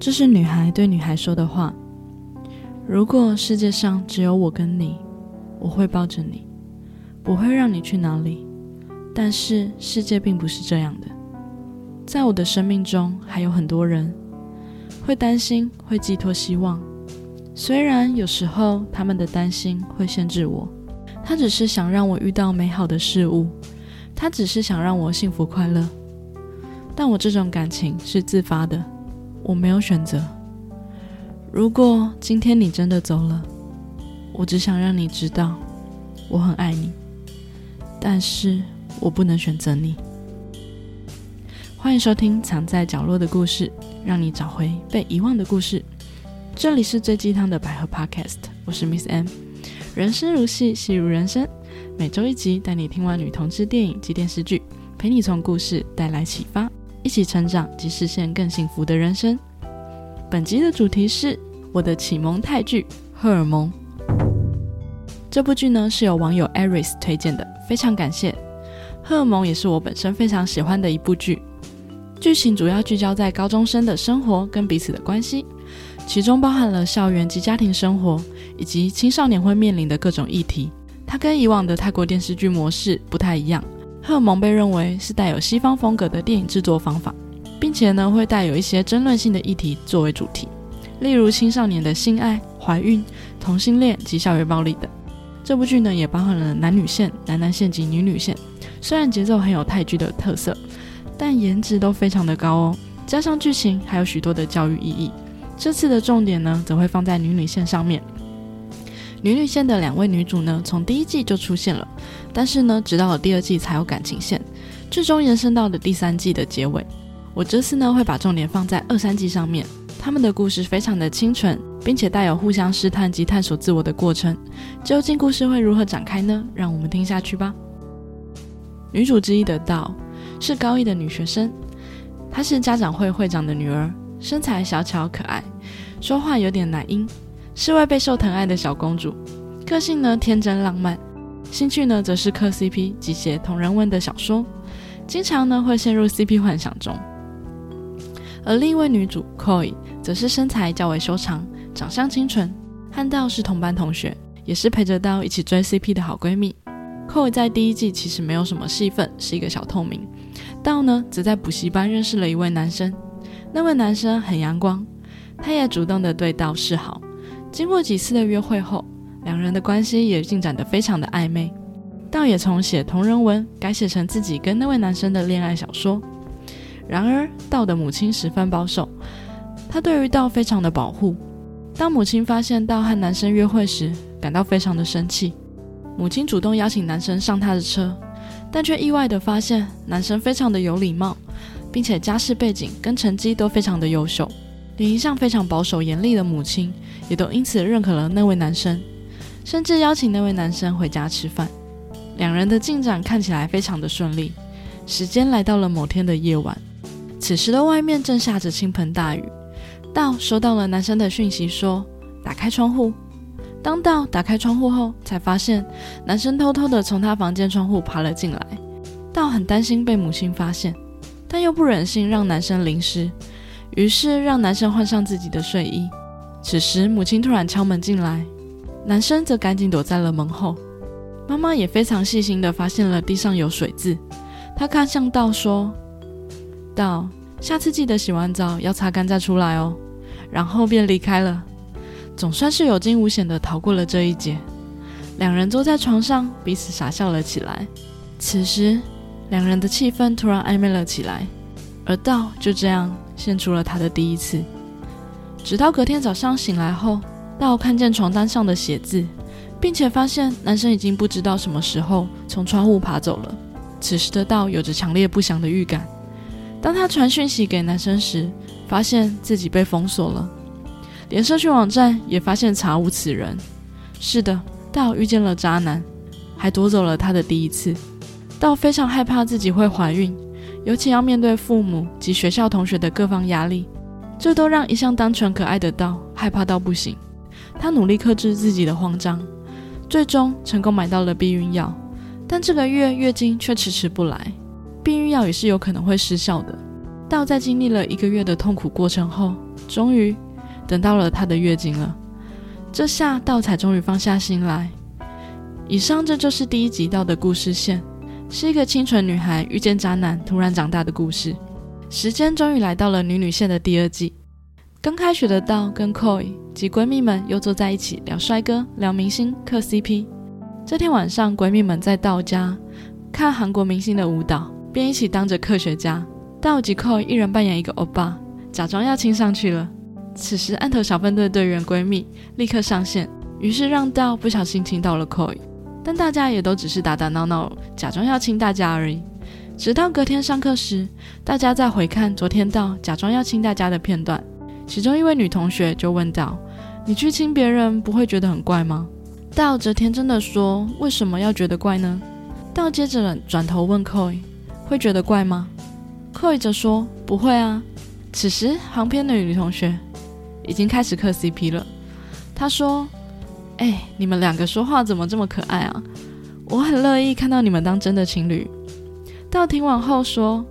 这是女孩对女孩说的话。如果世界上只有我跟你，我会抱着你，不会让你去哪里。但是世界并不是这样的，在我的生命中还有很多人会担心，会寄托希望。虽然有时候他们的担心会限制我，他只是想让我遇到美好的事物，他只是想让我幸福快乐。但我这种感情是自发的，我没有选择。如果今天你真的走了，我只想让你知道，我很爱你。但是我不能选择你。欢迎收听《藏在角落的故事》，让你找回被遗忘的故事。这里是最鸡汤的百合 Podcast，我是 Miss M。人生如戏，戏如人生，每周一集带你听完女同志电影及电视剧，陪你从故事带来启发，一起成长及实现更幸福的人生。本集的主题是我的启蒙泰剧《荷尔蒙》。这部剧呢是由网友 Aris 推荐的，非常感谢。《荷尔蒙》也是我本身非常喜欢的一部剧，剧情主要聚焦在高中生的生活跟彼此的关系。其中包含了校园及家庭生活，以及青少年会面临的各种议题。它跟以往的泰国电视剧模式不太一样。荷尔蒙被认为是带有西方风格的电影制作方法，并且呢会带有一些争论性的议题作为主题，例如青少年的性爱、怀孕、同性恋及校园暴力等。这部剧呢也包含了男女线、男男线及女女线。虽然节奏很有泰剧的特色，但颜值都非常的高哦。加上剧情还有许多的教育意义。这次的重点呢，则会放在女女线上面。女女线的两位女主呢，从第一季就出现了，但是呢，直到了第二季才有感情线，最终延伸到了第三季的结尾。我这次呢，会把重点放在二三季上面，他们的故事非常的清纯，并且带有互相试探及探索自我的过程。究竟故事会如何展开呢？让我们听下去吧。女主之一的道是高一的女学生，她是家长会会长的女儿。身材小巧可爱，说话有点奶音，是位备受疼爱的小公主。个性呢天真浪漫，兴趣呢则是磕 CP 及写同人文的小说，经常呢会陷入 CP 幻想中。而另一位女主 Koi 则是身材较为修长，长相清纯，和道是同班同学，也是陪着道一起追 CP 的好闺蜜。Koi 在第一季其实没有什么戏份，是一个小透明。道呢则在补习班认识了一位男生。那位男生很阳光，他也主动的对道示好。经过几次的约会后，两人的关系也进展得非常的暧昧。道也从写同人文改写成自己跟那位男生的恋爱小说。然而，道的母亲十分保守，他对于道非常的保护。当母亲发现道和男生约会时，感到非常的生气。母亲主动邀请男生上他的车，但却意外的发现男生非常的有礼貌。并且家世背景跟成绩都非常的优秀，连一向非常保守严厉的母亲也都因此认可了那位男生，甚至邀请那位男生回家吃饭。两人的进展看起来非常的顺利。时间来到了某天的夜晚，此时的外面正下着倾盆大雨。道收到了男生的讯息，说打开窗户。当道打开窗户后，才发现男生偷偷的从他房间窗户爬了进来。道很担心被母亲发现。但又不忍心让男生淋湿，于是让男生换上自己的睡衣。此时，母亲突然敲门进来，男生则赶紧躲在了门后。妈妈也非常细心的发现了地上有水渍，她看向道说：“道，下次记得洗完澡要擦干再出来哦。”然后便离开了。总算是有惊无险的逃过了这一劫。两人坐在床上，彼此傻笑了起来。此时。两人的气氛突然暧昧了起来，而道就这样献出了他的第一次。直到隔天早上醒来后，道看见床单上的写字，并且发现男生已经不知道什么时候从窗户爬走了。此时的道有着强烈不祥的预感。当他传讯息给男生时，发现自己被封锁了，连社区网站也发现查无此人。是的，道遇见了渣男，还夺走了他的第一次。道非常害怕自己会怀孕，尤其要面对父母及学校同学的各方压力，这都让一向单纯可爱的道害怕到不行。他努力克制自己的慌张，最终成功买到了避孕药，但这个月月经却迟迟不来。避孕药也是有可能会失效的。道在经历了一个月的痛苦过程后，终于等到了她的月经了。这下道才终于放下心来。以上这就是第一集道的故事线，是一个清纯女孩遇见渣男突然长大的故事。时间终于来到了女女线的第二季。刚开学的道跟 Koi 及闺蜜们又坐在一起聊帅哥、聊明星、磕 CP。这天晚上，闺蜜们在道家看韩国明星的舞蹈，便一起当着科学家。道及 Koi 一人扮演一个欧巴，假装要亲上去了。此时，暗头小分队队员闺蜜立刻上线，于是让道不小心亲到了 Koi。但大家也都只是打打闹闹，假装要亲大家而已。直到隔天上课时，大家再回看昨天道假装要亲大家的片段，其中一位女同学就问道：“你去亲别人，不会觉得很怪吗？”道则天真的说：“为什么要觉得怪呢？”道接着转头问 Koi：“ 会觉得怪吗？”Koi 则说：“不会啊。”此时旁边的女同学已经开始磕 CP 了。她说：“哎，你们两个说话怎么这么可爱啊？我很乐意看到你们当真的情侣。”道听完后说：“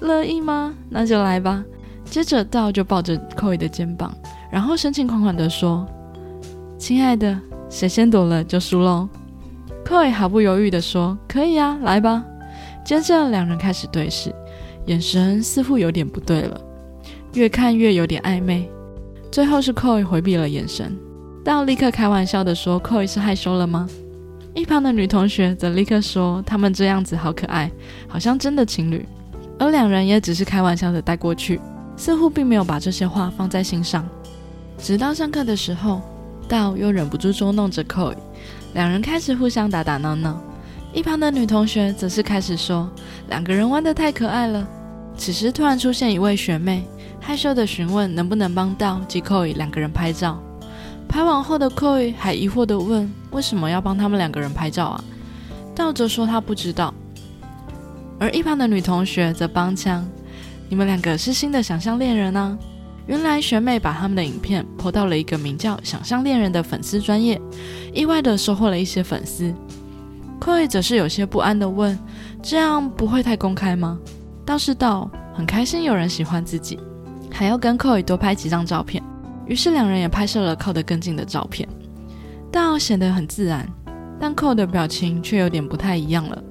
乐意吗？那就来吧。”接着道就抱着 Koi 的肩膀，然后深情款款地说：“亲爱的，谁先躲了就输喽。”Koi 毫不犹豫地说：“可以啊，来吧。”接着两人开始对视，眼神似乎有点不对了，越看越有点暧昧。最后是 Koi 回避了眼神，道立刻开玩笑地说：“Koi 是害羞了吗？”一旁的女同学则立刻说：“他们这样子好可爱，好像真的情侣。”而两人也只是开玩笑的带过去，似乎并没有把这些话放在心上。直到上课的时候，道又忍不住捉弄着 Koi，两人开始互相打打闹闹。一旁的女同学则是开始说：“两个人玩的太可爱了。”此时突然出现一位学妹，害羞的询问能不能帮道及 Koi 两个人拍照。拍完后的 Koi 还疑惑地问：“为什么要帮他们两个人拍照啊？”道则说他不知道。而一旁的女同学则帮腔：“你们两个是新的想象恋人啊！”原来学妹把他们的影片抛到了一个名叫“想象恋人”的粉丝专业，意外的收获了一些粉丝。Koi 则是有些不安的问：“这样不会太公开吗？”道是道很开心有人喜欢自己，还要跟 Koi 多拍几张照片。于是两人也拍摄了靠得更近的照片，道显得很自然，但寇的表情却有点不太一样了。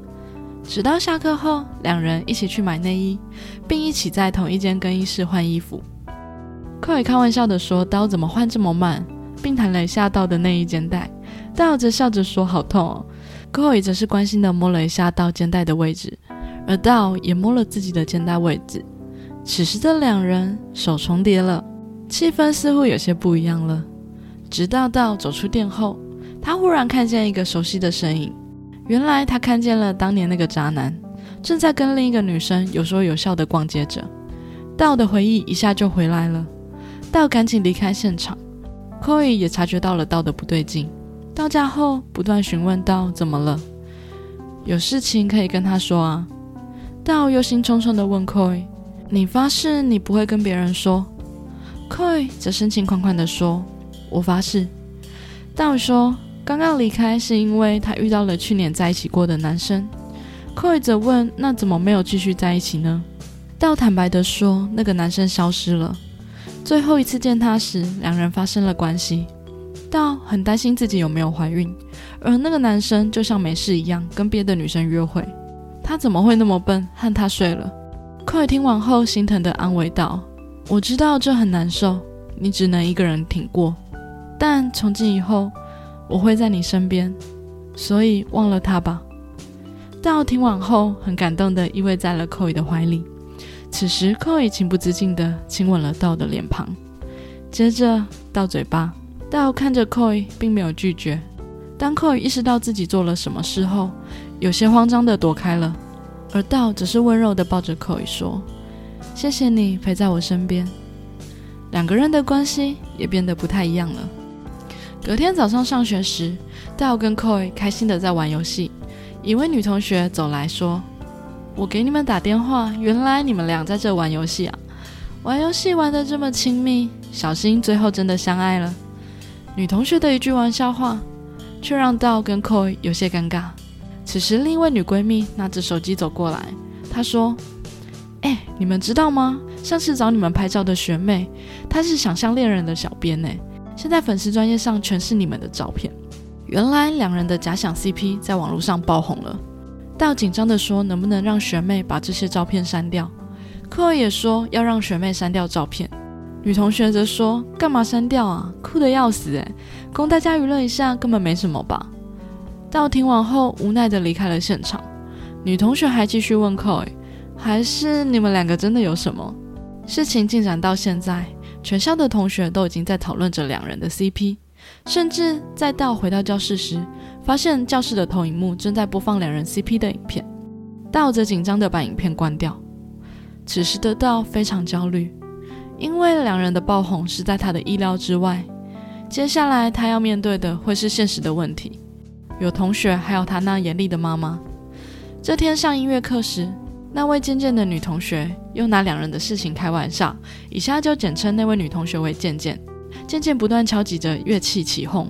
直到下课后，两人一起去买内衣，并一起在同一间更衣室换衣服。寇也开玩笑的说：“刀怎么换这么慢？”并弹了一下刀的内衣肩带。道则笑着说：“好痛哦。”寇也则是关心的摸了一下刀肩带的位置，而道也摸了自己的肩带位置。此时的两人手重叠了。气氛似乎有些不一样了。直到道走出店后，他忽然看见一个熟悉的身影。原来他看见了当年那个渣男，正在跟另一个女生有说有笑的逛街着。道的回忆一下就回来了。道赶紧离开现场。Koi 也察觉到了道的不对劲。到家后不断询问道怎么了，有事情可以跟他说啊。道忧心忡忡地问 Koi：“ 你发誓你不会跟别人说？” Koi 则深情款款地说：“我发誓。”道说：“刚刚离开是因为他遇到了去年在一起过的男生。”Koi 则问：“那怎么没有继续在一起呢？”道坦白地说：“那个男生消失了，最后一次见他时，两人发生了关系。道很担心自己有没有怀孕，而那个男生就像没事一样跟别的女生约会。他怎么会那么笨，和他睡了？”Koi 听完后心疼地安慰道。我知道这很难受，你只能一个人挺过。但从今以后，我会在你身边，所以忘了他吧。道听完后，很感动的依偎在了寇伊的怀里。此时，寇伊情不自禁的亲吻了道的脸庞，接着到嘴巴。道看着寇伊，并没有拒绝。当寇伊意识到自己做了什么事后，有些慌张的躲开了，而道只是温柔的抱着寇伊说。谢谢你陪在我身边，两个人的关系也变得不太一样了。隔天早上上学时，道跟 Koi 开心的在玩游戏。一位女同学走来说：“我给你们打电话，原来你们俩在这玩游戏啊！玩游戏玩的这么亲密，小心最后真的相爱了。”女同学的一句玩笑话，却让道跟 Koi 有些尴尬。此时，另一位女闺蜜拿着手机走过来，她说。哎，你们知道吗？上次找你们拍照的学妹，她是想象恋人的小编呢。现在粉丝专业上全是你们的照片。原来两人的假想 CP 在网络上爆红了。道紧张的说：“能不能让学妹把这些照片删掉？”科尔也说要让学妹删掉照片。女同学则说：“干嘛删掉啊？酷的要死诶，供大家娱乐一下，根本没什么吧。”道听完后无奈的离开了现场。女同学还继续问寇尔：“还是你们两个真的有什么？”事情进展到现在，全校的同学都已经在讨论着两人的 CP，甚至在道回到教室时，发现教室的投影幕正在播放两人 CP 的影片。道则紧张的把影片关掉。此时的道非常焦虑。因为两人的爆红是在他的意料之外，接下来他要面对的会是现实的问题。有同学，还有他那严厉的妈妈。这天上音乐课时，那位渐渐的女同学又拿两人的事情开玩笑，以下就简称那位女同学为渐渐。渐渐不断敲击着乐器起哄，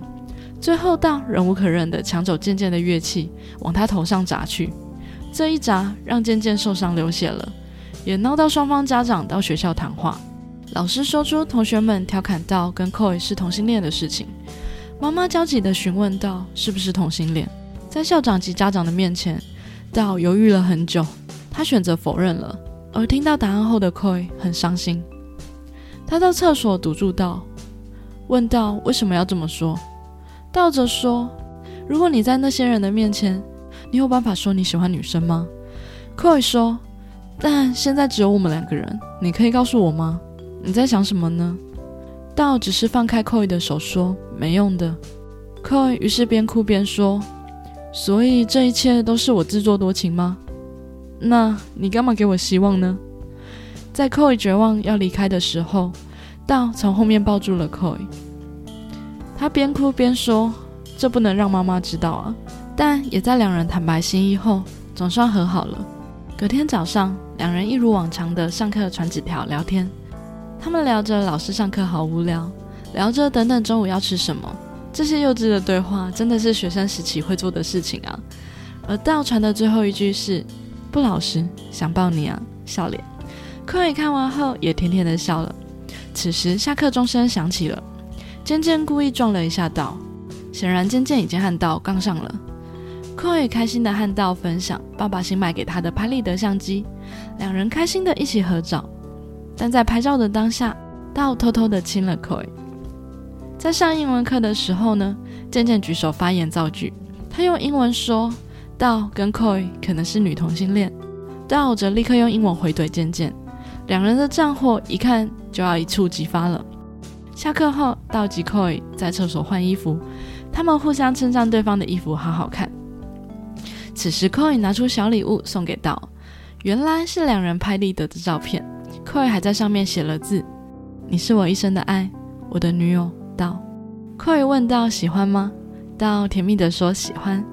最后到忍无可忍的抢走渐渐的乐器，往他头上砸去。这一砸让渐渐受伤流血了，也闹到双方家长到学校谈话。老师说出同学们调侃到跟 Koi 是同性恋的事情，妈妈焦急地询问道：“是不是同性恋？”在校长及家长的面前，道犹豫了很久，他选择否认了。而听到答案后的 Koi 很伤心，他到厕所堵住道，问道：“为什么要这么说？”道则说：“如果你在那些人的面前，你有办法说你喜欢女生吗？”Koi 说：“但现在只有我们两个人，你可以告诉我吗？”你在想什么呢？道只是放开 Koi 的手说：“没用的。”Koi 于是边哭边说：“所以这一切都是我自作多情吗？那你干嘛给我希望呢？”在 Koi 绝望要离开的时候，道从后面抱住了 Koi。他边哭边说：“这不能让妈妈知道啊！”但也在两人坦白心意后，总算和好了。隔天早上，两人一如往常的上课传纸条聊天。他们聊着老师上课好无聊，聊着等等中午要吃什么。这些幼稚的对话真的是学生时期会做的事情啊。而道传的最后一句是：“不老实，想抱你啊！”笑脸。柯宇看完后也甜甜的笑了。此时下课钟声响起了，渐渐故意撞了一下道，显然渐渐已经和道杠上了。柯宇开心的和道分享爸爸新买给他的拍立得相机，两人开心的一起合照。但在拍照的当下，道偷偷的亲了 Koi。在上英文课的时候呢，渐渐举手发言造句，他用英文说道跟 Koi 可能是女同性恋，道则立刻用英文回怼渐渐，两人的战火一看就要一触即发了。下课后，道及 Koi 在厕所换衣服，他们互相称赞对方的衣服好好看。此时，Koi 拿出小礼物送给道，原来是两人拍立得的照片。Koi 还在上面写了字：“你是我一生的爱，我的女友。”道。Koi 问道：“喜欢吗？”道甜蜜的说：“喜欢。”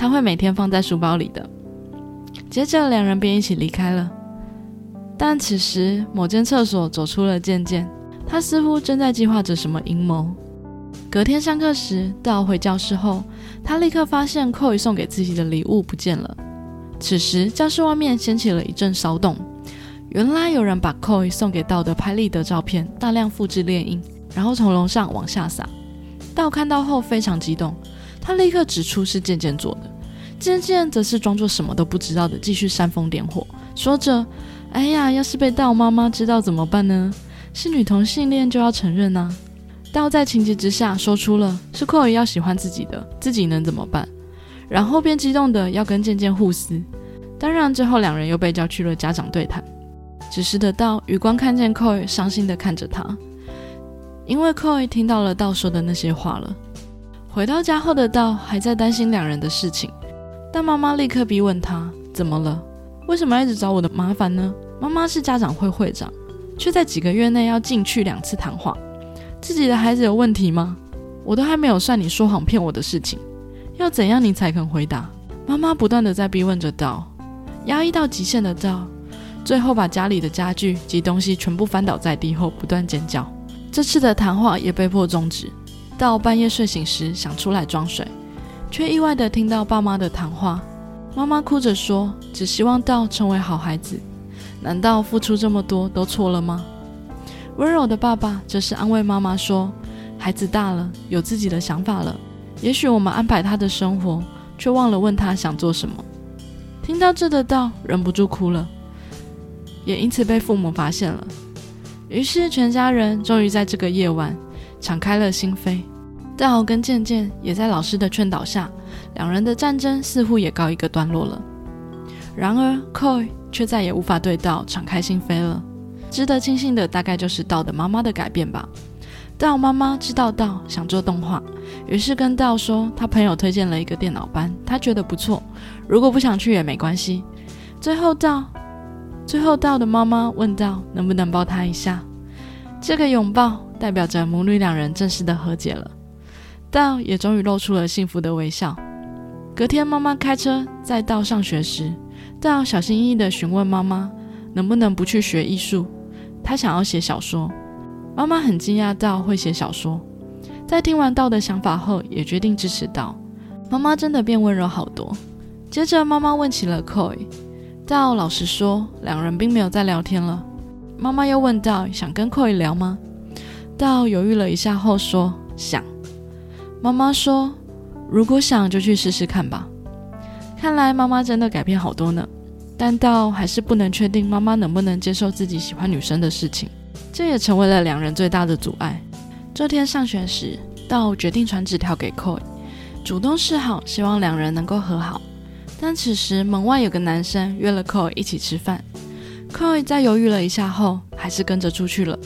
他会每天放在书包里的。接着两人便一起离开了。但此时某间厕所走出了渐渐，他似乎正在计划着什么阴谋。隔天上课时，道回教室后，他立刻发现 Koi 送给自己的礼物不见了。此时教室外面掀起了一阵骚动。原来有人把 Koi 送给道的拍立得照片大量复制列印，然后从楼上往下撒。道看到后非常激动，他立刻指出是渐渐做的。渐渐则是装作什么都不知道的继续煽风点火，说着：“哎呀，要是被道妈妈知道怎么办呢？是女同性恋就要承认啊！”道在情急之下说出了是 Koi 要喜欢自己的，自己能怎么办？然后便激动的要跟渐渐互撕。当然，最后两人又被叫去了家长对谈。只是的道余光看见 Koi 伤心的看着他，因为 Koi 听到了道说的那些话了。回到家后的道还在担心两人的事情，但妈妈立刻逼问他怎么了？为什么要一直找我的麻烦呢？妈妈是家长会会长，却在几个月内要进去两次谈话。自己的孩子有问题吗？我都还没有算你说谎骗我的事情，要怎样你才肯回答？妈妈不断的在逼问着道，压抑到极限的道。最后把家里的家具及东西全部翻倒在地后，不断尖叫。这次的谈话也被迫终止。到半夜睡醒时，想出来装水，却意外的听到爸妈的谈话。妈妈哭着说：“只希望道成为好孩子。”难道付出这么多都错了吗？温柔的爸爸则是安慰妈妈说：“孩子大了，有自己的想法了。也许我们安排他的生活，却忘了问他想做什么。”听到这的道忍不住哭了，也因此被父母发现了。于是全家人终于在这个夜晚敞开了心扉。道跟渐渐也在老师的劝导下，两人的战争似乎也告一个段落了。然而 Koi 却再也无法对道敞开心扉了。值得庆幸的大概就是道的妈妈的改变吧。道妈妈知道道想做动画，于是跟道说，他朋友推荐了一个电脑班，他觉得不错，如果不想去也没关系。最后道，最后道的妈妈问道能不能抱他一下。这个拥抱代表着母女两人正式的和解了。道也终于露出了幸福的微笑。隔天，妈妈开车载道上学时，道小心翼翼地询问妈妈，能不能不去学艺术？他想要写小说。妈妈很惊讶道会写小说。在听完道的想法后，也决定支持道。妈妈真的变温柔好多。接着，妈妈问起了 Koi，道老实说，两人并没有再聊天了。妈妈又问道想跟 Koi 聊吗？道犹豫了一下后说想。妈妈说：“如果想，就去试试看吧。”看来妈妈真的改变好多呢，但道还是不能确定妈妈能不能接受自己喜欢女生的事情，这也成为了两人最大的阻碍。这天上学时，道决定传纸条给 Koi，主动示好，希望两人能够和好。但此时门外有个男生约了 Koi 一起吃饭，Koi 在犹豫了一下后，还是跟着出去了。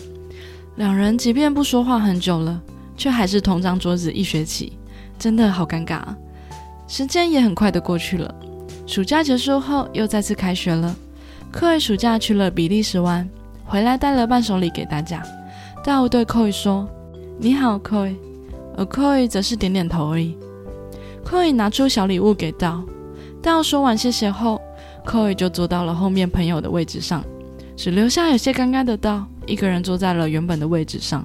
两人即便不说话很久了。却还是同张桌子一学期，真的好尴尬。啊时间也很快的过去了，暑假结束后又再次开学了。科伟暑假去了比利时玩，回来带了伴手礼给大家。道对科伟说：“你好，科伟。”而科伟则是点点头而已。科伟拿出小礼物给道，道说完谢谢后，科伟就坐到了后面朋友的位置上，只留下有些尴尬的道一个人坐在了原本的位置上。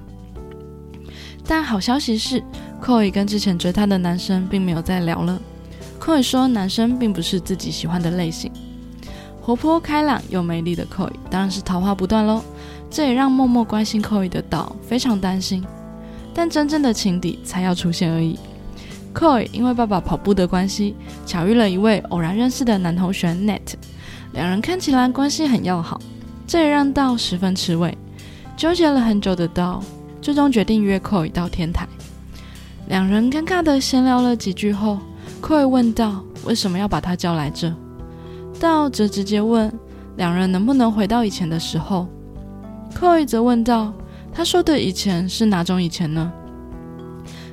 但好消息是，Koi 跟之前追他的男生并没有再聊了。Koi 说，男生并不是自己喜欢的类型。活泼开朗又美丽的 Koi 当然是桃花不断喽。这也让默默关心 Koi 的岛非常担心。但真正的情敌才要出现而已。Koi 因为爸爸跑步的关系，巧遇了一位偶然认识的男同学 Net，两人看起来关系很要好，这也让道十分吃味。纠结了很久的道。最终决定约 Koi 到天台，两人尴尬的闲聊了几句后，Koi 问道：“为什么要把他叫来这？”道则直接问：“两人能不能回到以前的时候？”Koi 则问道：“他说的以前是哪种以前呢？”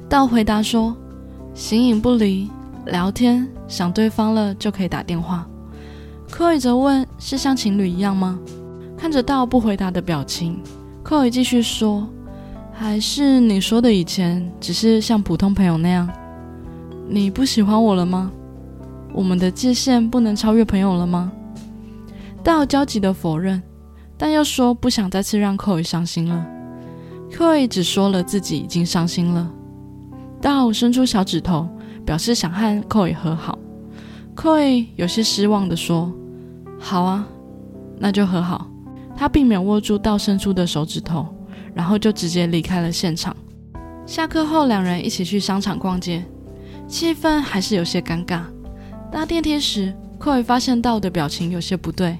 道回答说：“形影不离，聊天，想对方了就可以打电话。”Koi 则问：“是像情侣一样吗？”看着道不回答的表情，Koi 继续说。还是你说的以前只是像普通朋友那样？你不喜欢我了吗？我们的界限不能超越朋友了吗？道焦急的否认，但又说不想再次让 Koi 伤心了。Koi 只说了自己已经伤心了。道伸出小指头，表示想和 Koi 和好。Koi 有些失望的说：“好啊，那就和好。”他并没有握住道伸出的手指头。然后就直接离开了现场。下课后，两人一起去商场逛街，气氛还是有些尴尬。搭电梯时，寇伟发现道的表情有些不对，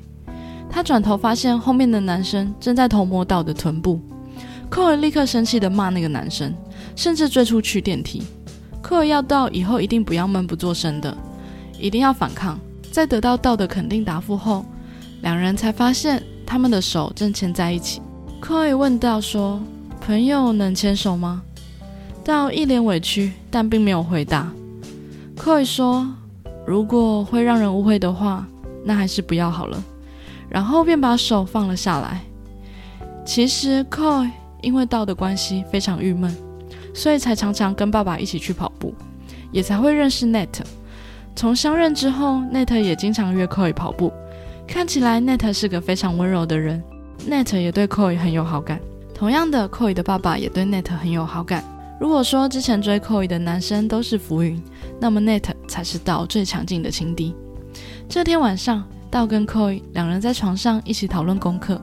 他转头发现后面的男生正在偷摸道的臀部。寇伟立刻生气的骂那个男生，甚至追出去电梯。寇伟要道以后一定不要闷不作声的，一定要反抗。在得到道的肯定答复后，两人才发现他们的手正牵在一起。Koi 问道：“说朋友能牵手吗？”道一脸委屈，但并没有回答。Koi 说：“如果会让人误会的话，那还是不要好了。”然后便把手放了下来。其实 Koi 因为道的关系非常郁闷，所以才常常跟爸爸一起去跑步，也才会认识 Net。从相认之后，Net 也经常约 Koi 跑步。看起来 Net 是个非常温柔的人。Net 也对 Koi 很有好感，同样的，Koi 的爸爸也对 Net 很有好感。如果说之前追 Koi 的男生都是浮云，那么 Net 才是道最强劲的情敌。这天晚上道跟 Koi 两人在床上一起讨论功课。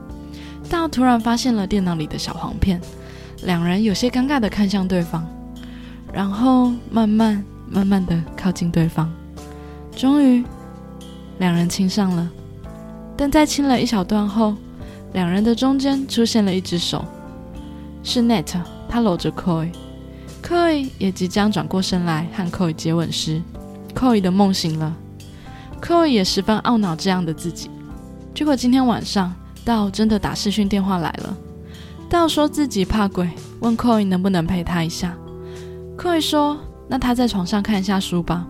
道突然发现了电脑里的小黄片，两人有些尴尬的看向对方，然后慢慢慢慢的靠近对方，终于两人亲上了。但在亲了一小段后，两人的中间出现了一只手，是 Net，他搂着 Koi，Koi 也即将转过身来和 Koi 接吻时，Koi 的梦醒了，Koi 也十分懊恼这样的自己。结果今天晚上。道真的打视讯电话来了。道说自己怕鬼，问 Koi 能不能陪他一下。Koi 说：“那他在床上看一下书吧。”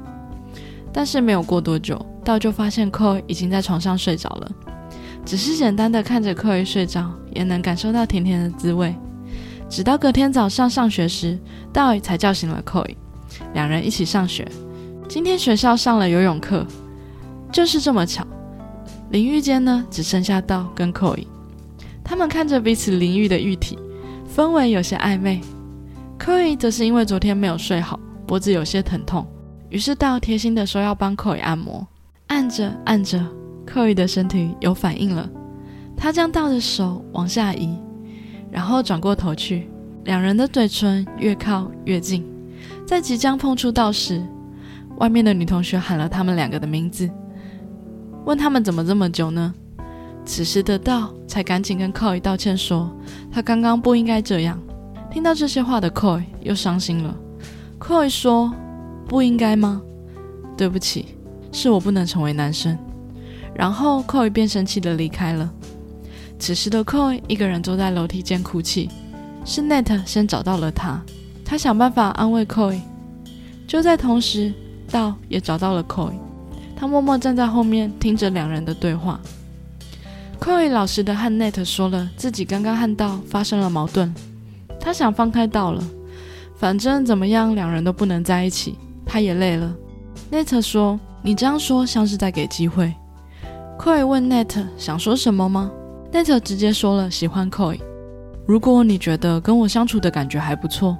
但是没有过多久，道就发现 Koi 已经在床上睡着了。只是简单的看着 Koi 睡着，也能感受到甜甜的滋味。直到隔天早上上学时，道才叫醒了 Koi，两人一起上学。今天学校上了游泳课，就是这么巧。淋浴间呢，只剩下道跟 Koi，他们看着彼此淋浴的浴体，氛围有些暧昧。Koi 则是因为昨天没有睡好，脖子有些疼痛，于是道贴心的说要帮 Koi 按摩。按着按着，Koi 的身体有反应了，他将道的手往下移，然后转过头去，两人的嘴唇越靠越近。在即将碰触到时，外面的女同学喊了他们两个的名字。问他们怎么这么久呢？此时的道才赶紧跟 Koi 道歉，说他刚刚不应该这样。听到这些话的 Koi 又伤心了。Koi 说：“不应该吗？对不起，是我不能成为男生。”然后 Koi 便生气的离开了。此时的 Koi 一个人坐在楼梯间哭泣。是 Net 先找到了他，他想办法安慰 Koi。就在同时，道也找到了 Koi。他默默站在后面，听着两人的对话。Koi 老实的和 Net 说了自己刚刚和道发生了矛盾，他想放开道了，反正怎么样，两人都不能在一起。他也累了。Net 说：“你这样说像是在给机会。”Koi 问 Net 想说什么吗？Net 直接说了喜欢 Koi。如果你觉得跟我相处的感觉还不错，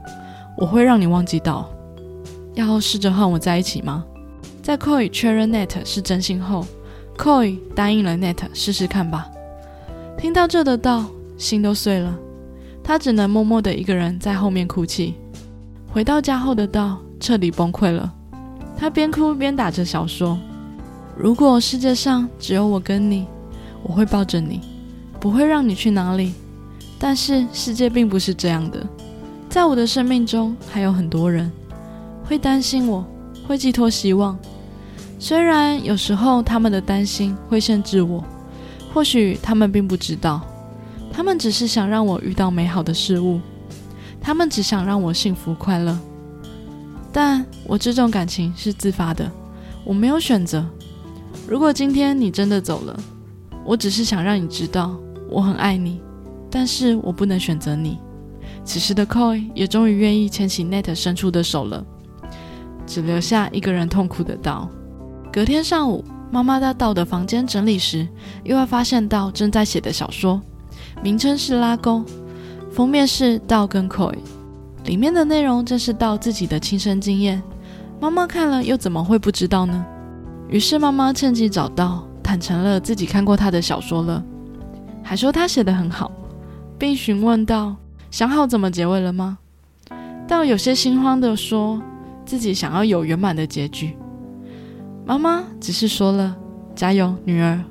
我会让你忘记道。要试着和我在一起吗？在 Koi 确认 Net 是真心后，Koi 答应了 Net 试试看吧。听到这的道心都碎了，他只能默默的一个人在后面哭泣。回到家后的道彻底崩溃了，他边哭边打着小说：“如果世界上只有我跟你，我会抱着你，不会让你去哪里。但是世界并不是这样的，在我的生命中还有很多人会担心我，会寄托希望。”虽然有时候他们的担心会限制我，或许他们并不知道，他们只是想让我遇到美好的事物，他们只想让我幸福快乐。但我这种感情是自发的，我没有选择。如果今天你真的走了，我只是想让你知道我很爱你，但是我不能选择你。此时的 Koi 也终于愿意牵起 Net 伸出的手了，只留下一个人痛苦的道。隔天上午，妈妈在道的房间整理时，意外发现道正在写的小说，名称是《拉钩》，封面是道跟 Koi，里面的内容正是道自己的亲身经验。妈妈看了又怎么会不知道呢？于是妈妈趁机找到，坦诚了自己看过他的小说了，还说他写的很好，并询问道想好怎么结尾了吗？道有些心慌的说自己想要有圆满的结局。妈妈只是说了“加油，女儿”，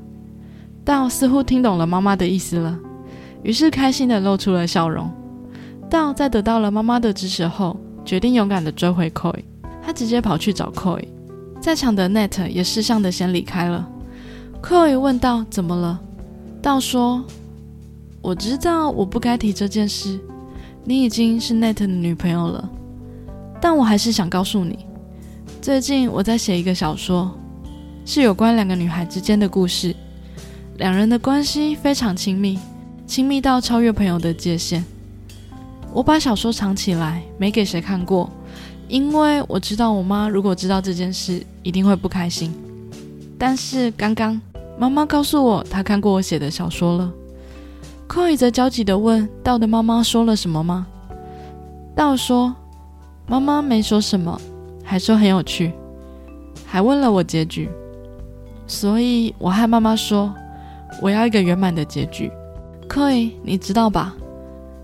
道似乎听懂了妈妈的意思了，于是开心的露出了笑容。道在得到了妈妈的支持后，决定勇敢的追回 Koi。他直接跑去找 Koi，在场的 Net 也识相的先离开了。Koi 问道：“怎么了？”道说：“我知道我不该提这件事，你已经是 Net 的女朋友了，但我还是想告诉你。”最近我在写一个小说，是有关两个女孩之间的故事。两人的关系非常亲密，亲密到超越朋友的界限。我把小说藏起来，没给谁看过，因为我知道我妈如果知道这件事，一定会不开心。但是刚刚妈妈告诉我，她看过我写的小说了。寇宇则焦急地问：“道的妈妈说了什么吗？”道说：“妈妈没说什么。”还说很有趣，还问了我结局。所以我和妈妈说，我要一个圆满的结局。可以，你知道吧？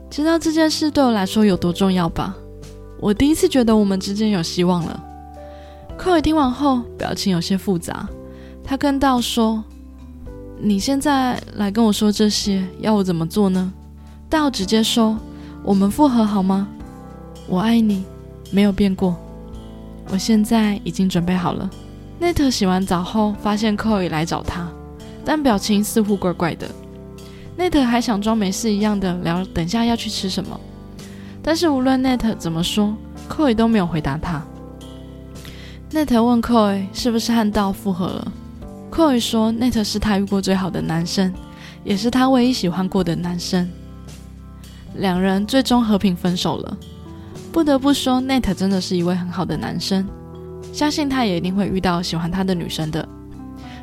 知道这件事对我来说有多重要吧？我第一次觉得我们之间有希望了。克伟听完后，表情有些复杂。他跟道说：“你现在来跟我说这些，要我怎么做呢？”道直接说：“我们复合好吗？我爱你，没有变过。我现在已经准备好了。”内特洗完澡后，发现寇伟来找他，但表情似乎怪怪的。内特还想装没事一样的聊，等下要去吃什么。但是无论内特怎么说，寇伟都没有回答他。内特问寇伟是不是和道复合了，寇伟说内特是他遇过最好的男生，也是他唯一喜欢过的男生。两人最终和平分手了。不得不说，内特真的是一位很好的男生。相信他也一定会遇到喜欢他的女生的。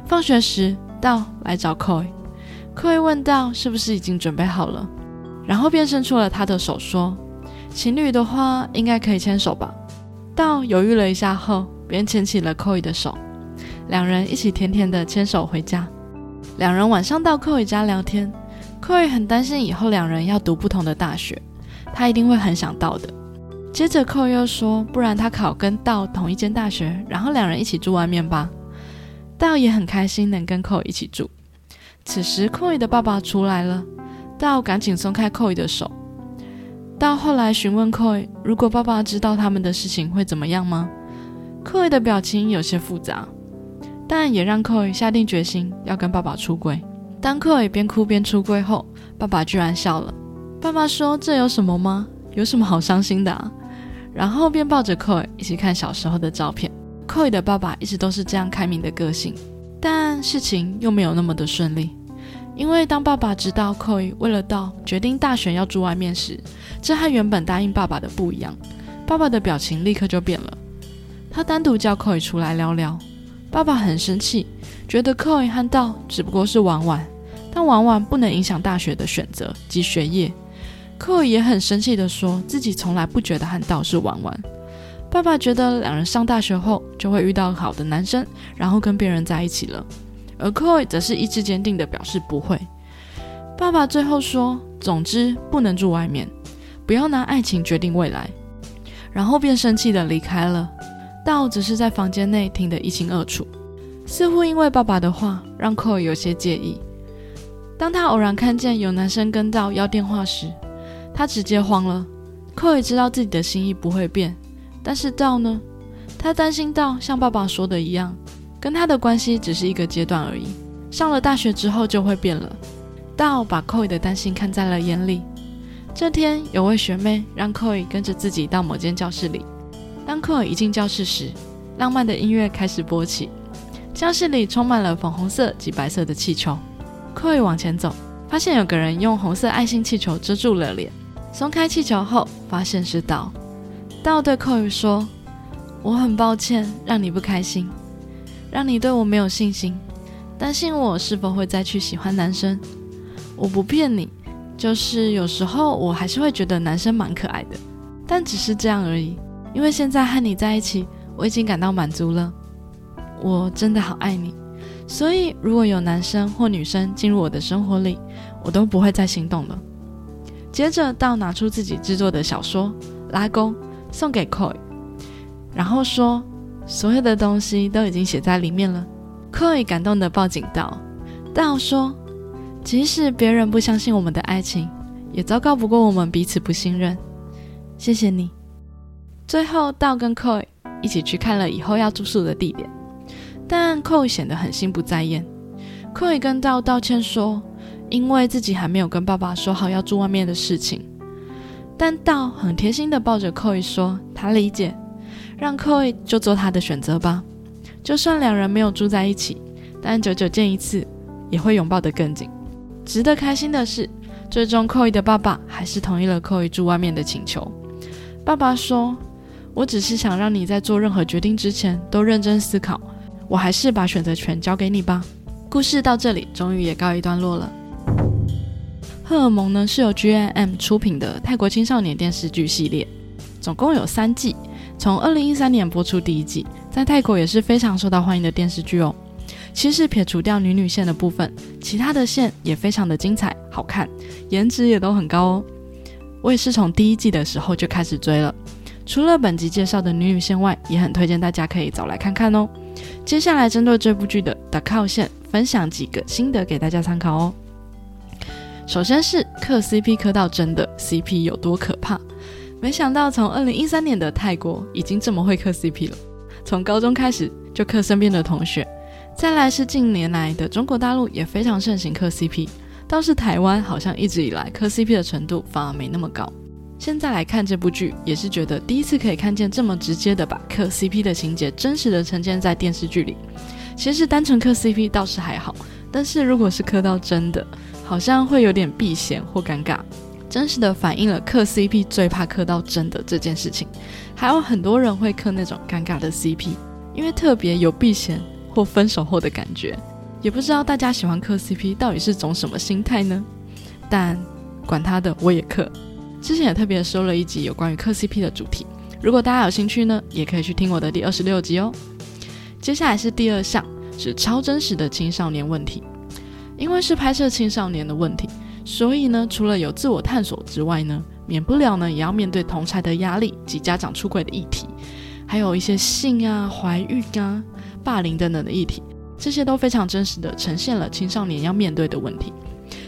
放学时，道来找 Koi，Koi 问道是不是已经准备好了，然后便伸出了他的手说：“情侣的话应该可以牵手吧？”道犹豫了一下后，便牵起了 Koi 的手，两人一起甜甜的牵手回家。两人晚上到 Koi 家聊天，Koi 很担心以后两人要读不同的大学，他一定会很想到的。接着，寇伊又说：“不然他考跟道同一间大学，然后两人一起住外面吧。”道也很开心能跟寇伊一起住。此时，寇伊的爸爸出来了，道赶紧松开寇伊的手。到后来询问寇宇：“如果爸爸知道他们的事情会怎么样吗？”寇宇的表情有些复杂，但也让寇宇下定决心要跟爸爸出轨。当寇宇边哭边出柜后，爸爸居然笑了。爸爸说：“这有什么吗？有什么好伤心的啊？”然后便抱着 Koi 一起看小时候的照片。Koi 的爸爸一直都是这样开明的个性，但事情又没有那么的顺利。因为当爸爸知道 Koi 为了到决定大选要住外面时，这和原本答应爸爸的不一样，爸爸的表情立刻就变了。他单独叫 Koi 出来聊聊。爸爸很生气，觉得 Koi 和道只不过是玩玩，但玩玩不能影响大学的选择及学业。寇也很生气的说自己从来不觉得和道是玩玩。爸爸觉得两人上大学后就会遇到好的男生，然后跟别人在一起了。而寇则是意志坚定的表示不会。爸爸最后说：“总之不能住外面，不要拿爱情决定未来。”然后便生气的离开了。道只是在房间内听得一清二楚，似乎因为爸爸的话让寇有些介意。当他偶然看见有男生跟道要电话时，他直接慌了，寇也知道自己的心意不会变，但是道呢？他担心道像爸爸说的一样，跟他的关系只是一个阶段而已，上了大学之后就会变了。道把寇伊的担心看在了眼里。这天，有位学妹让寇伊跟着自己到某间教室里。当寇伊一进教室时，浪漫的音乐开始播起，教室里充满了粉红色及白色的气球。寇伊往前走，发现有个人用红色爱心气球遮住了脸。松开气球后，发现是道。道对寇宇说：“我很抱歉让你不开心，让你对我没有信心，担心我是否会再去喜欢男生。我不骗你，就是有时候我还是会觉得男生蛮可爱的，但只是这样而已。因为现在和你在一起，我已经感到满足了。我真的好爱你，所以如果有男生或女生进入我的生活里，我都不会再心动了。”接着，到拿出自己制作的小说《拉弓》，送给 Koi，然后说：“所有的东西都已经写在里面了。”Koi 感动的抱紧道：“道说，即使别人不相信我们的爱情，也糟糕不过我们彼此不信任。谢谢你。”最后，道跟 Koi 一起去看了以后要住宿的地点，但 Koi 显得很心不在焉。Koi 跟道道歉说。因为自己还没有跟爸爸说好要住外面的事情，但道很贴心的抱着 Koi 说他理解，让 Koi 就做他的选择吧。就算两人没有住在一起，但久久见一次也会拥抱得更紧。值得开心的是，最终 Koi 的爸爸还是同意了 Koi 住外面的请求。爸爸说：“我只是想让你在做任何决定之前都认真思考，我还是把选择权交给你吧。”故事到这里终于也告一段落了。《荷尔蒙》呢是由 G M M 出品的泰国青少年电视剧系列，总共有三季，从二零一三年播出第一季，在泰国也是非常受到欢迎的电视剧哦。其实撇除掉女女线的部分，其他的线也非常的精彩好看，颜值也都很高哦。我也是从第一季的时候就开始追了。除了本集介绍的女女线外，也很推荐大家可以找来看看哦。接下来针对这部剧的的靠线，分享几个心得给大家参考哦。首先是磕 CP 磕到真的 CP 有多可怕？没想到从二零一三年的泰国已经这么会磕 CP 了，从高中开始就磕身边的同学。再来是近年来的中国大陆也非常盛行磕 CP，倒是台湾好像一直以来磕 CP 的程度反而没那么高。现在来看这部剧，也是觉得第一次可以看见这么直接的把磕 CP 的情节真实的呈现在电视剧里。其实单纯磕 CP 倒是还好，但是如果是磕到真的，好像会有点避嫌或尴尬，真实的反映了磕 CP 最怕磕到真的这件事情。还有很多人会磕那种尴尬的 CP，因为特别有避嫌或分手后的感觉。也不知道大家喜欢磕 CP 到底是种什么心态呢？但管他的，我也磕。之前也特别收了一集有关于磕 CP 的主题，如果大家有兴趣呢，也可以去听我的第二十六集哦。接下来是第二项，是超真实的青少年问题。因为是拍摄青少年的问题，所以呢，除了有自我探索之外呢，免不了呢，也要面对同才的压力及家长出轨的议题，还有一些性啊、怀孕啊、霸凌等等的议题，这些都非常真实的呈现了青少年要面对的问题。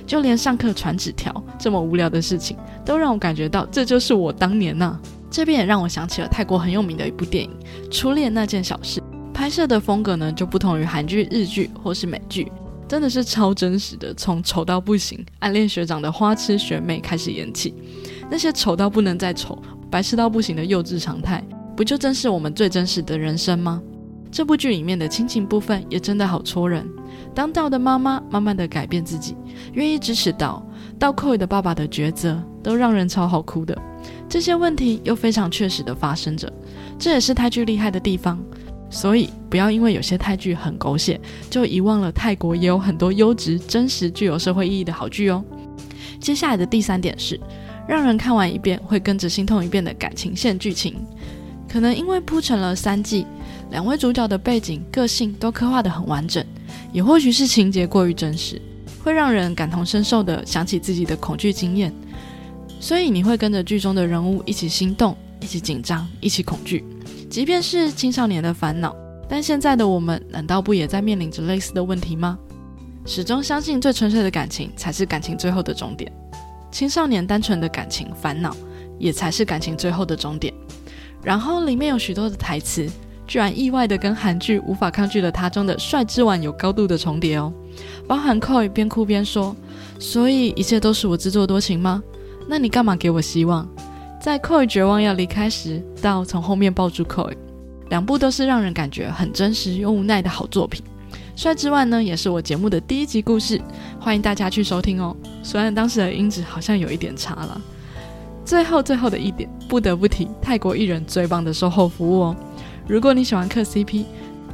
就连上课传纸条这么无聊的事情，都让我感觉到这就是我当年呐。这边也让我想起了泰国很有名的一部电影《初恋那件小事》，拍摄的风格呢就不同于韩剧、日剧或是美剧。真的是超真实的，从丑到不行、暗恋学长的花痴学妹开始演起，那些丑到不能再丑、白痴到不行的幼稚常态，不就正是我们最真实的人生吗？这部剧里面的亲情部分也真的好戳人。当道的妈妈慢慢的改变自己，愿意支持道，到寇宇的爸爸的抉择，都让人超好哭的。这些问题又非常确实的发生着，这也是泰剧厉害的地方。所以不要因为有些泰剧很狗血，就遗忘了泰国也有很多优质、真实、具有社会意义的好剧哦。接下来的第三点是，让人看完一遍会跟着心痛一遍的感情线剧情，可能因为铺成了三季，两位主角的背景、个性都刻画得很完整，也或许是情节过于真实，会让人感同身受的想起自己的恐惧经验，所以你会跟着剧中的人物一起心动、一起紧张、一起恐惧。即便是青少年的烦恼，但现在的我们难道不也在面临着类似的问题吗？始终相信最纯粹的感情才是感情最后的终点，青少年单纯的感情烦恼也才是感情最后的终点。然后里面有许多的台词，居然意外的跟韩剧《无法抗拒的他》中的帅之丸有高度的重叠哦，包含 Koi 边哭边说：“所以一切都是我自作多情吗？那你干嘛给我希望？”在 Koi 绝望要离开时，到从后面抱住 Koi，两部都是让人感觉很真实又无奈的好作品。帅之外呢，也是我节目的第一集故事，欢迎大家去收听哦。虽然当时的音质好像有一点差了。最后最后的一点，不得不提泰国艺人最棒的售后服务哦。如果你喜欢嗑 CP，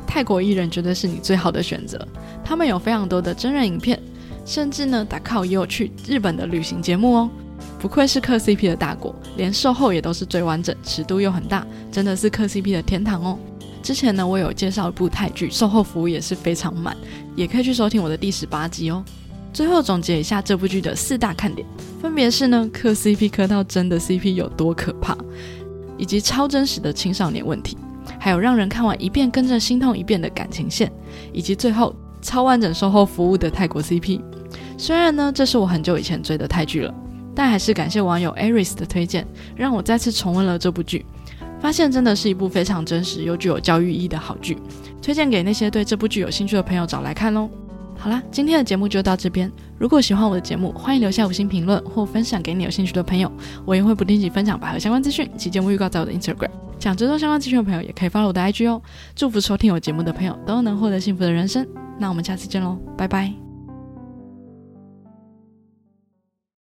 泰国艺人绝对是你最好的选择。他们有非常多的真人影片，甚至呢，打靠也有去日本的旅行节目哦。不愧是磕 CP 的大国，连售后也都是最完整，尺度又很大，真的是磕 CP 的天堂哦。之前呢，我有介绍一部泰剧，售后服务也是非常满，也可以去收听我的第十八集哦。最后总结一下这部剧的四大看点，分别是呢，磕 CP 磕到真的 CP 有多可怕，以及超真实的青少年问题，还有让人看完一遍跟着心痛一遍的感情线，以及最后超完整售后服务的泰国 CP。虽然呢，这是我很久以前追的泰剧了。但还是感谢网友 Aris 的推荐，让我再次重温了这部剧，发现真的是一部非常真实又具有教育意义的好剧，推荐给那些对这部剧有兴趣的朋友找来看喽。好啦，今天的节目就到这边。如果喜欢我的节目，欢迎留下五星评论或分享给你有兴趣的朋友，我也会不定期分享百合相关资讯及节目预告在我的 Instagram。想知道相关资讯的朋友也可以 follow 我的 IG 哦。祝福收听我节目的朋友都能获得幸福的人生。那我们下次见喽，拜拜。